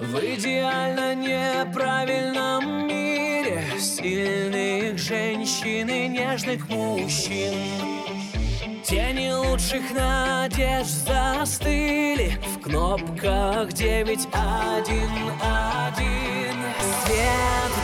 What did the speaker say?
В идеально неправильном мире Сильных женщин и нежных мужчин. Тени лучших надежд застыли В кнопках девять один один. Свет